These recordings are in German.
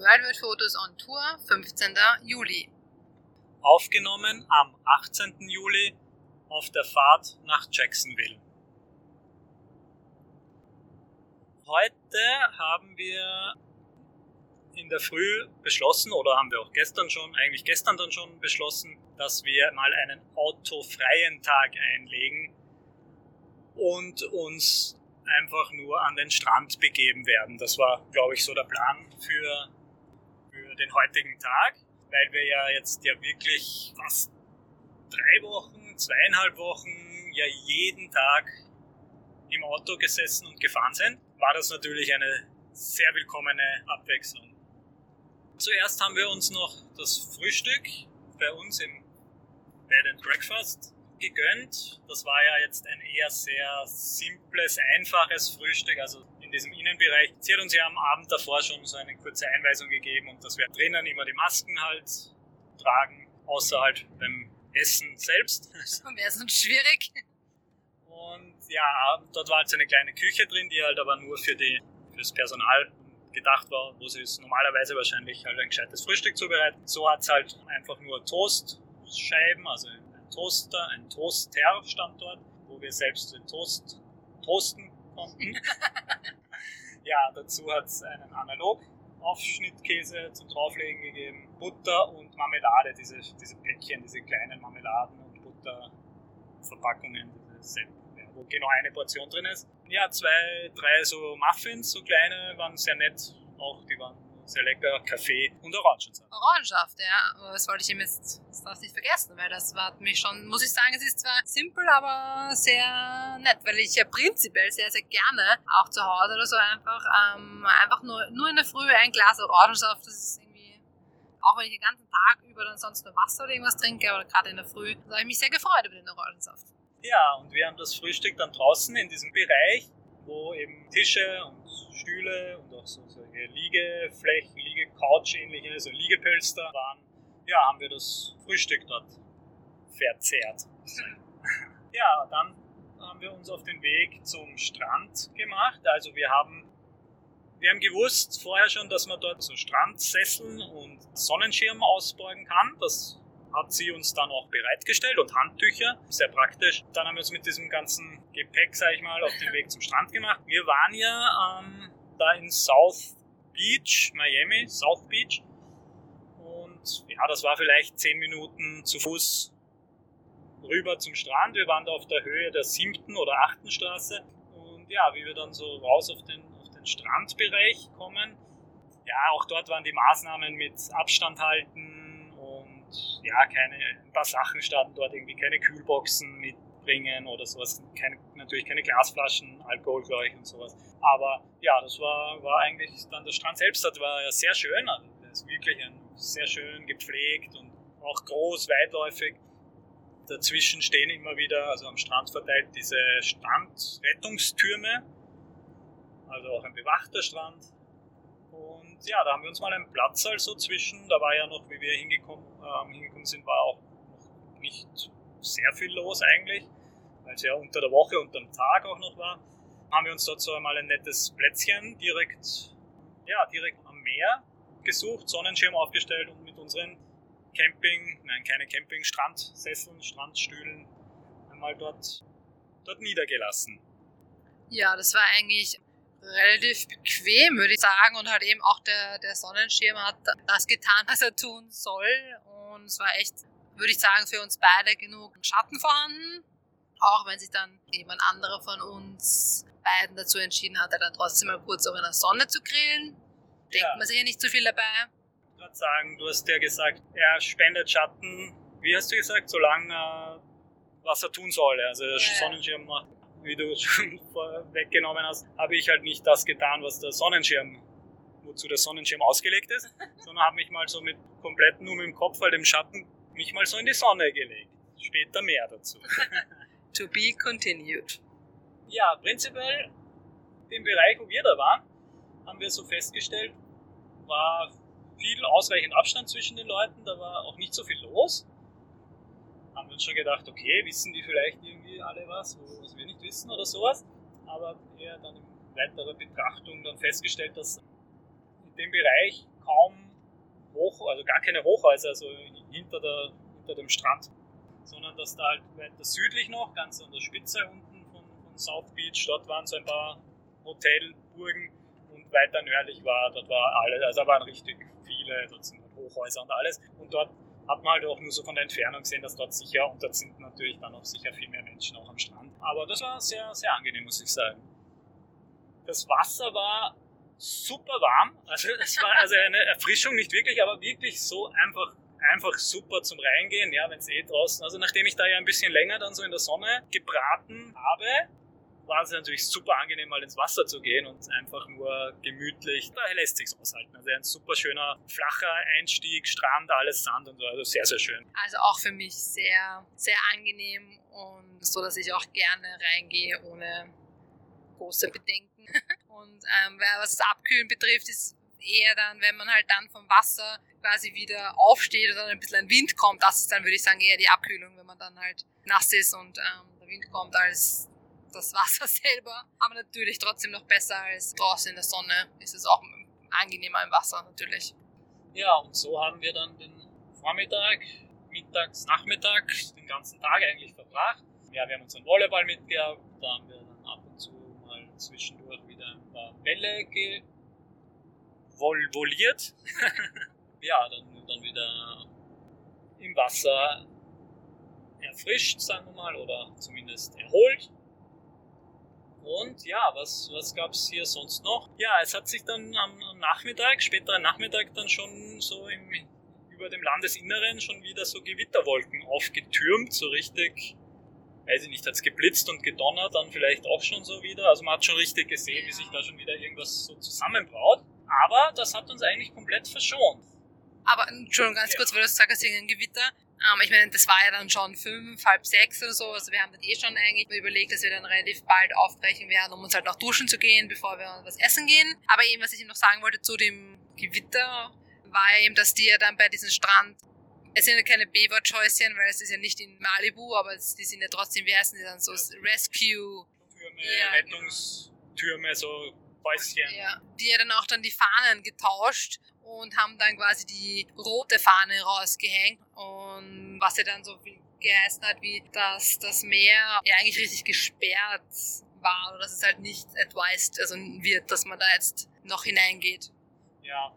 Worldwide Fotos on Tour, 15. Juli. Aufgenommen am 18. Juli auf der Fahrt nach Jacksonville. Heute haben wir in der Früh beschlossen, oder haben wir auch gestern schon, eigentlich gestern dann schon beschlossen, dass wir mal einen autofreien Tag einlegen und uns einfach nur an den Strand begeben werden. Das war, glaube ich, so der Plan für den heutigen Tag, weil wir ja jetzt ja wirklich fast drei Wochen, zweieinhalb Wochen ja jeden Tag im Auto gesessen und gefahren sind, war das natürlich eine sehr willkommene Abwechslung. Zuerst haben wir uns noch das Frühstück bei uns im Bed and Breakfast gegönnt. Das war ja jetzt ein eher sehr simples, einfaches Frühstück, also in diesem Innenbereich. Sie hat uns ja am Abend davor schon so eine kurze Einweisung gegeben und dass wir drinnen immer die Masken halt tragen, außer halt beim Essen selbst. Das wäre sonst schwierig. Und ja, dort war halt so eine kleine Küche drin, die halt aber nur für die, fürs Personal gedacht war, wo sie es normalerweise wahrscheinlich halt ein gescheites Frühstück zubereiten. So hat es halt einfach nur Toastscheiben, also Toaster, ein Toaster-Standort, wo wir selbst den Toast toasten konnten. ja, dazu hat es einen analog Aufschnittkäse zum Drauflegen gegeben, Butter und Marmelade, diese, diese Päckchen, diese kleinen Marmeladen und Butterverpackungen, wo genau eine Portion drin ist. Ja, zwei, drei so Muffins, so kleine, waren sehr nett. Auch die waren sehr lecker Kaffee und Orangensaft. Orangensaft, ja. Das wollte ich ihm jetzt das darf nicht vergessen, weil das war mich schon, muss ich sagen, es ist zwar simpel, aber sehr nett, weil ich ja prinzipiell sehr, sehr gerne auch zu Hause oder so einfach, ähm, einfach nur, nur in der Früh ein Glas Orangensaft, das ist irgendwie, auch wenn ich den ganzen Tag über dann sonst nur Wasser oder irgendwas trinke, aber gerade in der Früh, da habe ich mich sehr gefreut über den Orangensaft. Ja, und wir haben das Frühstück dann draußen in diesem Bereich wo eben Tische und Stühle und auch so solche Liegeflächen, Liege-Couch-ähnliche, so Liegepölster waren, ja, haben wir das Frühstück dort verzehrt. ja, dann haben wir uns auf den Weg zum Strand gemacht. Also wir haben, wir haben gewusst vorher schon, dass man dort so Strandsesseln und Sonnenschirm ausborgen kann. Das hat sie uns dann auch bereitgestellt und Handtücher, sehr praktisch. Dann haben wir uns mit diesem ganzen Gepäck, sag ich mal, auf den Weg zum Strand gemacht. Wir waren ja ähm, da in South Beach, Miami, South Beach. Und ja, das war vielleicht zehn Minuten zu Fuß rüber zum Strand. Wir waren da auf der Höhe der siebten oder achten Straße. Und ja, wie wir dann so raus auf den, auf den Strandbereich kommen, ja, auch dort waren die Maßnahmen mit Abstand halten, ja, keine, ein paar Sachen standen dort, irgendwie keine Kühlboxen mitbringen oder sowas, keine, natürlich keine Glasflaschen, Alkohol für euch und sowas. Aber ja, das war, war eigentlich dann der Strand selbst, das war ja sehr schön, also das ist wirklich ein, sehr schön gepflegt und auch groß, weitläufig. Dazwischen stehen immer wieder, also am Strand verteilt, diese Strandrettungstürme, also auch ein bewachter Strand und ja, da haben wir uns mal einen Platz also zwischen, da war ja noch, wie wir hingekommen, ähm, hingekommen sind, war auch noch nicht sehr viel los eigentlich, weil es ja unter der Woche und am Tag auch noch war. Haben wir uns dort so einmal ein nettes Plätzchen direkt, ja, direkt am Meer gesucht, Sonnenschirm aufgestellt und mit unseren Camping, nein, keine Camping, Strandsesseln, Strandstühlen einmal dort, dort niedergelassen. Ja, das war eigentlich relativ bequem, würde ich sagen. Und halt eben auch der, der Sonnenschirm hat das getan, was er tun soll. Und es war echt, würde ich sagen, für uns beide genug Schatten vorhanden. Auch wenn sich dann jemand anderer von uns beiden dazu entschieden hat, dann trotzdem mal kurz auch in der Sonne zu grillen. Denkt ja. man sich ja nicht zu viel dabei. Ich würde sagen, du hast ja gesagt, er spendet Schatten. Wie hast du gesagt, solange er was er tun soll. Also der ja. Sonnenschirm macht wie du schon weggenommen hast, habe ich halt nicht das getan, was der Sonnenschirm, wozu der Sonnenschirm ausgelegt ist, sondern habe mich mal so mit komplett nur mit dem Kopf, halt im Schatten, mich mal so in die Sonne gelegt. Später mehr dazu. to be continued. Ja, prinzipiell im Bereich, wo wir da waren, haben wir so festgestellt, war viel ausreichend Abstand zwischen den Leuten, da war auch nicht so viel los haben wir uns schon gedacht, okay, wissen die vielleicht irgendwie alle was, was wir nicht wissen oder sowas. Aber eher dann in weiterer Betrachtung dann festgestellt, dass in dem Bereich kaum hoch, also gar keine Hochhäuser, also hinter, der, hinter dem Strand, sondern dass da halt weiter südlich noch, ganz an der Spitze unten von, von South Beach, dort waren so ein paar Hotelburgen und weiter nördlich war, dort war alles, also da waren richtig viele, dort sind Hochhäuser und alles und dort hat man halt auch nur so von der Entfernung gesehen, dass dort sicher, und dort sind natürlich dann auch sicher viel mehr Menschen auch am Strand. Aber das war sehr, sehr angenehm, muss ich sagen. Das Wasser war super warm. Also es war also eine Erfrischung, nicht wirklich, aber wirklich so einfach einfach super zum Reingehen, ja, wenn es eh draußen. Also nachdem ich da ja ein bisschen länger dann so in der Sonne gebraten habe, war es natürlich super angenehm, mal ins Wasser zu gehen und einfach nur gemütlich. Da lässt sich's aushalten. Also ein super schöner, flacher Einstieg, Strand, alles Sand und so. Also sehr, sehr schön. Also auch für mich sehr, sehr angenehm und so, dass ich auch gerne reingehe ohne große Bedenken. Und ähm, was das Abkühlen betrifft, ist eher dann, wenn man halt dann vom Wasser quasi wieder aufsteht oder ein bisschen ein Wind kommt, das ist dann, würde ich sagen, eher die Abkühlung, wenn man dann halt nass ist und ähm, der Wind kommt, als das Wasser selber. Aber natürlich trotzdem noch besser als draußen in der Sonne. Ist es auch angenehmer im Wasser natürlich. Ja, und so haben wir dann den Vormittag, mittags, Nachmittag, den ganzen Tag eigentlich verbracht. Ja, wir haben unseren Volleyball mitgehabt, da haben wir dann ab und zu mal zwischendurch wieder ein paar Bälle gewolliert. ja, dann, dann wieder im Wasser erfrischt, sagen wir mal, oder zumindest erholt. Und ja, was, was gab es hier sonst noch? Ja, es hat sich dann am, am Nachmittag, späteren Nachmittag, dann schon so im, über dem Landesinneren schon wieder so Gewitterwolken aufgetürmt, so richtig, weiß ich nicht, hat es geblitzt und gedonnert, dann vielleicht auch schon so wieder. Also man hat schon richtig gesehen, wie sich da schon wieder irgendwas so zusammenbraut. Aber das hat uns eigentlich komplett verschont. Aber, Entschuldigung, ganz ja. kurz, weil du sagst, wegen Gewitter. Ähm, ich meine, das war ja dann schon fünf, halb sechs oder so. Also wir haben dann eh schon eigentlich überlegt, dass wir dann relativ bald aufbrechen werden, um uns halt noch duschen zu gehen, bevor wir was essen gehen. Aber eben, was ich noch sagen wollte zu dem Gewitter, war eben, dass die ja dann bei diesem Strand es sind ja keine Baywatch-Häuschen, weil es ist ja nicht in Malibu, aber die sind ja trotzdem, wie heißen die dann so, Rescue... Türme, ja, Rettungstürme, so Häuschen. Ja, die ja dann auch dann die Fahnen getauscht und haben dann quasi die rote Fahne rausgehängt und was ja dann so viel geheißen hat, wie dass das Meer ja eigentlich richtig gesperrt war oder dass es halt nicht advised also wird, dass man da jetzt noch hineingeht. Ja,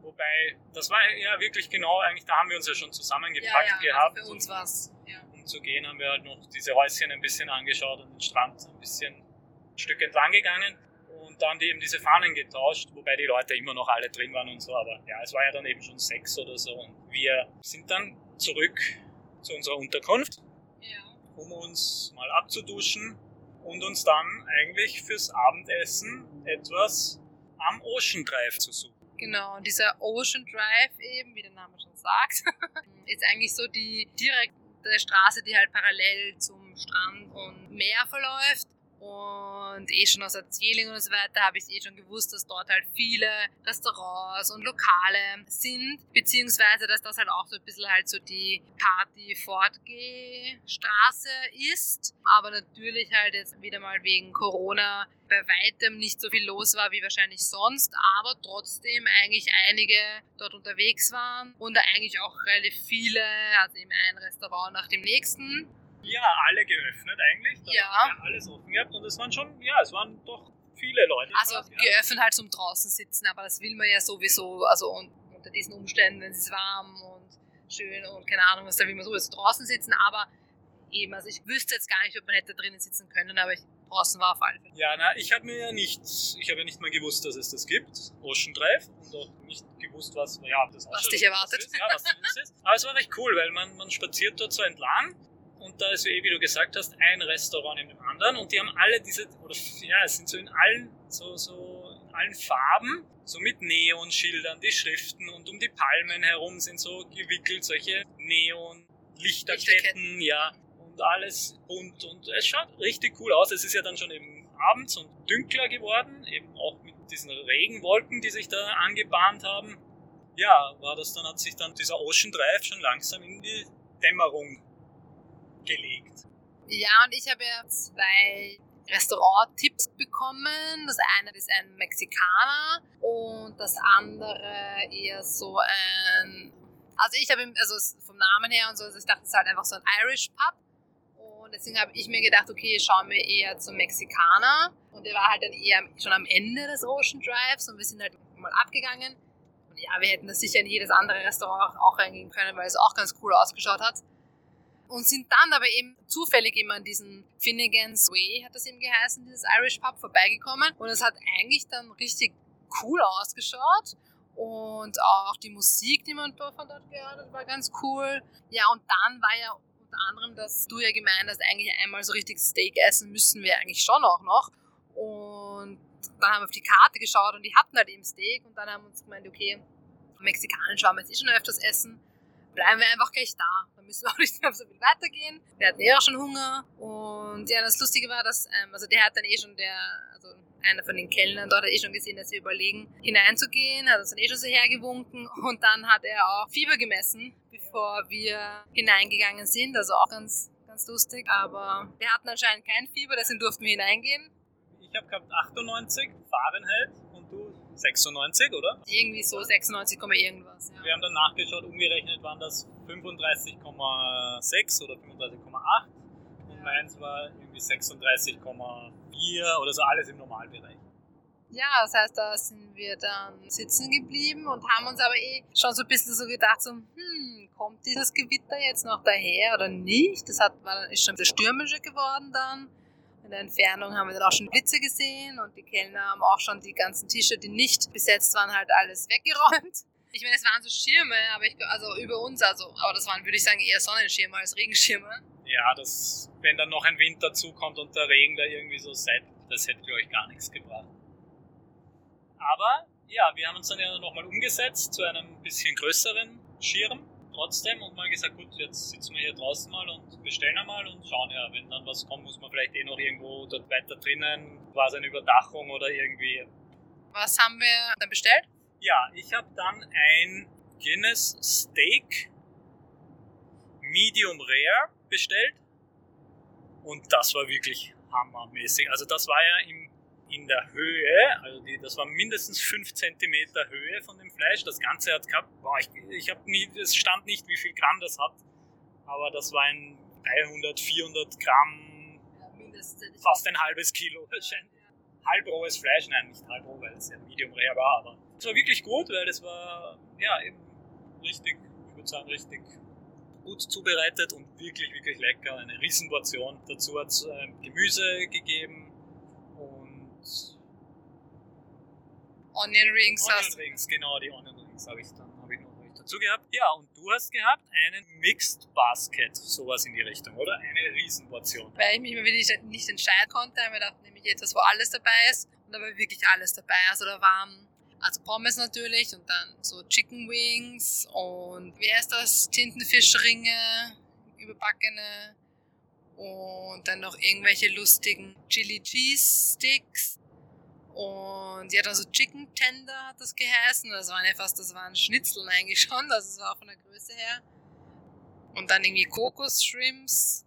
wobei, das war ja wirklich genau, eigentlich da haben wir uns ja schon zusammengepackt ja, ja, also gehabt. Also für uns war es. Ja. Um zu gehen haben wir halt noch diese Häuschen ein bisschen angeschaut und den Strand ein bisschen ein Stück entlang gegangen und dann eben diese Fahnen getauscht, wobei die Leute immer noch alle drin waren und so, aber ja, es war ja dann eben schon sechs oder so und wir sind dann zurück zu unserer Unterkunft, ja. um uns mal abzuduschen und uns dann eigentlich fürs Abendessen etwas am Ocean Drive zu suchen. Genau, und dieser Ocean Drive eben, wie der Name schon sagt, ist eigentlich so die direkte Straße, die halt parallel zum Strand und Meer verläuft und eh schon aus Erzählungen und so weiter habe ich eh schon gewusst, dass dort halt viele Restaurants und Lokale sind, beziehungsweise dass das halt auch so ein bisschen halt so die Party-Fortgeh-Straße ist. Aber natürlich halt jetzt wieder mal wegen Corona bei weitem nicht so viel los war wie wahrscheinlich sonst, aber trotzdem eigentlich einige dort unterwegs waren und eigentlich auch relativ viele, also eben ein Restaurant nach dem nächsten ja, alle geöffnet eigentlich. Da ja. Alles offen gehabt und es waren schon, ja, es waren doch viele Leute. Also dort, ja. geöffnet halt zum draußen sitzen, aber das will man ja sowieso, also unter diesen Umständen, wenn es warm und schön und keine Ahnung was, da will man sowieso draußen sitzen, aber eben, also ich wüsste jetzt gar nicht, ob man hätte drinnen sitzen können, aber ich, draußen war auf alle Fälle. Ja, na, ich habe mir ja nicht, ich habe ja nicht mal gewusst, dass es das gibt, Ocean Drive, und auch nicht gewusst, was, ja, das was dich erwartet. Ist, ja, was das ist. Aber es war recht cool, weil man, man spaziert dort so entlang und da ist, wie du gesagt hast, ein Restaurant in dem anderen und die haben alle diese, oder ja, es sind so in allen, so, so in allen Farben, so mit Neonschildern, die Schriften und um die Palmen herum sind so gewickelt solche Neon-Lichterketten, ja, und alles bunt und es schaut richtig cool aus. Es ist ja dann schon eben abends und dünkler geworden, eben auch mit diesen Regenwolken, die sich da angebahnt haben. Ja, war das dann, hat sich dann dieser Ocean Drive schon langsam in die Dämmerung gelegt. Ja, und ich habe ja zwei Restaurant-Tipps bekommen. Das eine ist ein Mexikaner und das andere eher so ein. Also ich habe also vom Namen her und so, also ich dachte, es ist halt einfach so ein Irish Pub. Und deswegen habe ich mir gedacht, okay, schauen wir eher zum Mexikaner. Und der war halt dann eher schon am Ende des Ocean Drives und wir sind halt mal abgegangen. Und ja, wir hätten das sicher in jedes andere Restaurant auch reingehen können, weil es auch ganz cool ausgeschaut hat und sind dann aber eben zufällig immer an diesen Finnegan's Way, hat das eben geheißen, dieses Irish Pub, vorbeigekommen. Und es hat eigentlich dann richtig cool ausgeschaut. Und auch die Musik, die man von dort gehört hat, war ganz cool. Ja, und dann war ja unter anderem, dass du ja gemeint hast, eigentlich einmal so richtig Steak essen müssen wir eigentlich schon auch noch. Und dann haben wir auf die Karte geschaut und die hatten halt eben Steak. Und dann haben wir uns gemeint, okay, mexikanisch waren wir jetzt eh schon öfters essen bleiben wir einfach gleich da. Dann müssen wir auch nicht mehr so viel weitergehen. Wir hatten eh auch schon Hunger. Und ja, das Lustige war, dass, ähm, also der hat dann eh schon der, also einer von den Kellnern dort hat eh schon gesehen, dass wir überlegen, hineinzugehen, hat uns dann eh schon so hergewunken. Und dann hat er auch Fieber gemessen, bevor wir hineingegangen sind. Also auch ganz, ganz lustig. Aber wir hatten anscheinend kein Fieber, deswegen durften wir hineingehen. Ich habe gehabt 98 Fahrenheit 96, oder? Irgendwie so 96, irgendwas. Ja. Wir haben dann nachgeschaut, umgerechnet waren das 35,6 oder 35,8 und meins war irgendwie 36,4 oder so, alles im Normalbereich. Ja, das heißt, da sind wir dann sitzen geblieben und haben uns aber eh schon so ein bisschen so gedacht, so, hm, kommt dieses Gewitter jetzt noch daher oder nicht? Das hat, war, ist schon ein bisschen stürmischer geworden dann. In der Entfernung haben wir dann auch schon Blitze gesehen und die Kellner haben auch schon die ganzen Tische, die nicht besetzt waren, halt alles weggeräumt. Ich meine, es waren so Schirme, aber ich, also über uns, also, aber das waren, würde ich sagen, eher Sonnenschirme als Regenschirme. Ja, das, wenn dann noch ein Wind dazukommt und der Regen da irgendwie so seid, das hätte, glaube ich, gar nichts gebracht. Aber ja, wir haben uns dann ja nochmal umgesetzt zu einem bisschen größeren Schirm trotzdem und mal gesagt, gut, jetzt sitzen wir hier draußen mal und bestellen einmal und schauen ja, wenn dann was kommt, muss man vielleicht eh noch irgendwo dort weiter drinnen, quasi eine Überdachung oder irgendwie. Was haben wir dann bestellt? Ja, ich habe dann ein Guinness Steak Medium Rare bestellt und das war wirklich hammermäßig. Also das war ja im in der Höhe, also die, das war mindestens 5 cm Höhe von dem Fleisch. Das Ganze hat gehabt, boah, ich, ich habe nie, es stand nicht, wie viel Gramm das hat, aber das war ein 300, 400 Gramm, ja, fast ein halbes Kilo wahrscheinlich. Halbrohes Fleisch, nein, nicht halbroh, weil es ja Medium Rare war, aber es war wirklich gut, weil es war, ja, eben richtig, ich würde sagen, richtig gut zubereitet und wirklich, wirklich lecker. Eine Riesenportion. Dazu hat es äh, Gemüse gegeben, Onion Rings Onion hast Rings, genau, die Onion Rings habe ich dann habe ich noch dazu gehabt. Ja, und du hast gehabt einen Mixed Basket, sowas in die Richtung, oder? Eine Riesenportion. Weil ich mich immer wieder nicht entscheiden konnte, habe ich gedacht, nehme ich etwas, wo alles dabei ist. Und da war wirklich alles dabei. Also da waren also Pommes natürlich und dann so Chicken Wings und wie heißt das? Tintenfischringe, überbackene und dann noch irgendwelche lustigen Chili Cheese Sticks und ja, dann so Chicken Tender hat das geheißen. Das waren ja fast, das waren Schnitzeln eigentlich schon, also es war auch von der Größe her. Und dann irgendwie Kokos-Shrimps.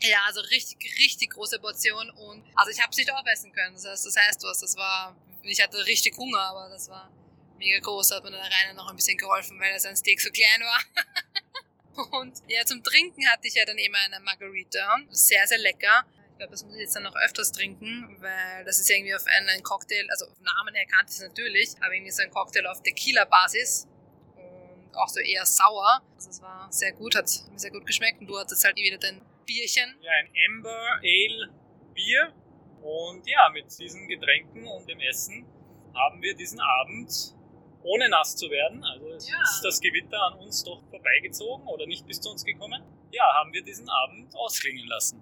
Ja, also richtig, richtig große Portion und, also ich habe es nicht aufessen können. Das heißt, das heißt was, das war, ich hatte richtig Hunger, aber das war mega groß. Da hat mir der Rainer noch ein bisschen geholfen, weil sein Steak so klein war. und ja, zum Trinken hatte ich ja dann eben eine Margarita. Sehr, sehr lecker. Ich glaube, das muss ich jetzt dann noch öfters trinken, weil das ist irgendwie auf einen Cocktail, also auf Namen her kannte ich es natürlich, aber irgendwie so ein Cocktail auf Tequila-Basis und auch so eher sauer. Also es war sehr gut, hat mir sehr gut geschmeckt und du hattest halt wieder dein Bierchen. Ja, ein Amber Ale Bier und ja, mit diesen Getränken und dem Essen haben wir diesen Abend ohne nass zu werden, also ja. ist das Gewitter an uns doch vorbeigezogen oder nicht bis zu uns gekommen, ja, haben wir diesen Abend ausklingen lassen.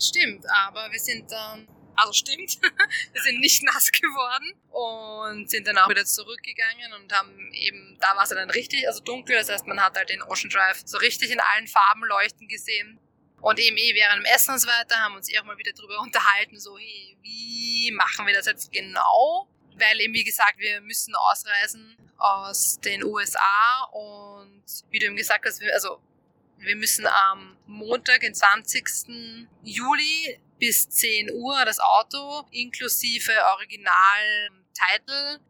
Stimmt, aber wir sind dann, also stimmt, wir sind nicht nass geworden und sind dann auch wieder zurückgegangen und haben eben, da war es dann richtig, also dunkel, das heißt, man hat halt den Ocean Drive so richtig in allen Farben leuchten gesehen. Und eben eh während dem Essen und so weiter haben uns eh auch mal wieder drüber unterhalten, so, hey, wie machen wir das jetzt genau? Weil eben, wie gesagt, wir müssen ausreisen aus den USA und wie du eben gesagt hast, also Wir müssen am Montag, den 20. Juli bis 10 Uhr das Auto inklusive Original-Title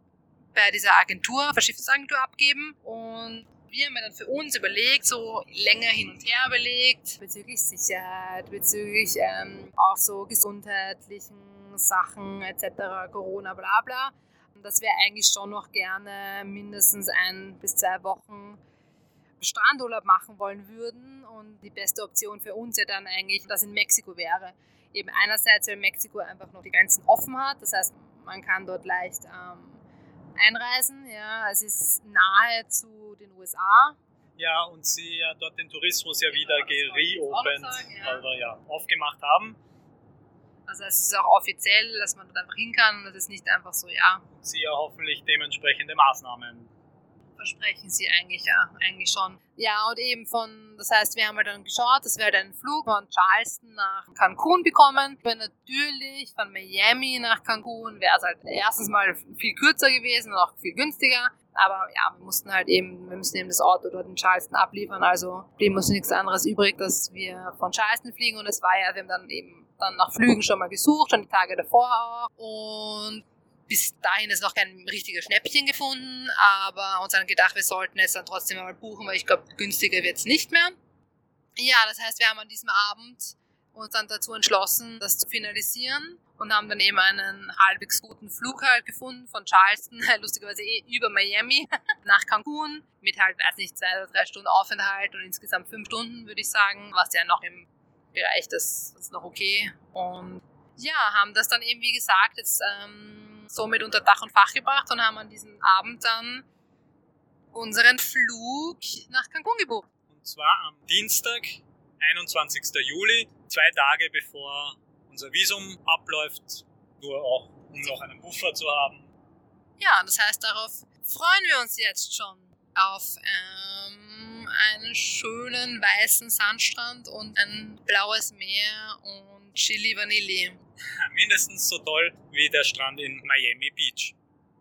bei dieser Agentur, Verschiffungsagentur abgeben und wir haben dann für uns überlegt, so länger hin und her überlegt, bezüglich Sicherheit, bezüglich ähm, auch so gesundheitlichen Sachen etc., Corona, bla bla, dass wir eigentlich schon noch gerne mindestens ein bis zwei Wochen Strandurlaub machen wollen würden und die beste Option für uns ja dann eigentlich das in Mexiko wäre. Eben einerseits, weil Mexiko einfach noch die Grenzen offen hat, das heißt, man kann dort leicht ähm, einreisen. Ja, es ist nahe zu den USA. Ja, und sie ja dort den Tourismus ja wieder gereopened ja. oder ja, aufgemacht haben. Also es ist auch offiziell, dass man dort einfach hin kann und es ist nicht einfach so, ja. Und sie ja hoffentlich dementsprechende Maßnahmen versprechen sie eigentlich, ja, eigentlich schon. Ja, und eben von, das heißt, wir haben halt dann geschaut, dass wir halt einen Flug von Charleston nach Cancun bekommen. Aber natürlich von Miami nach Cancun wäre es halt erstens mal viel kürzer gewesen und auch viel günstiger. Aber ja, wir mussten halt eben, wir müssen eben das Auto dort in Charleston abliefern. Also blieb uns nichts anderes übrig, dass wir von Charleston fliegen. Und es war ja, wir haben dann eben dann nach Flügen schon mal gesucht, schon die Tage davor auch. Und bis dahin ist noch kein richtiges Schnäppchen gefunden, aber uns dann gedacht, wir sollten es dann trotzdem mal buchen, weil ich glaube, günstiger wird es nicht mehr. Ja, das heißt, wir haben an diesem Abend uns dann dazu entschlossen, das zu finalisieren und haben dann eben einen halbwegs guten Flug halt gefunden von Charleston, lustigerweise eh über Miami nach Cancun mit halt, weiß nicht, zwei oder drei Stunden Aufenthalt und insgesamt fünf Stunden, würde ich sagen, was ja noch im Bereich des, ist noch okay. Und ja, haben das dann eben, wie gesagt, jetzt ähm, somit unter Dach und Fach gebracht und haben an diesem Abend dann unseren Flug nach Cancun gebucht. Und zwar am Dienstag, 21. Juli, zwei Tage bevor unser Visum abläuft, nur auch um noch einen Buffer zu haben. Ja, das heißt, darauf freuen wir uns jetzt schon auf ähm, einen schönen weißen Sandstrand und ein blaues Meer und Chili Vanilli. mindestens so toll wie der Strand in Miami Beach.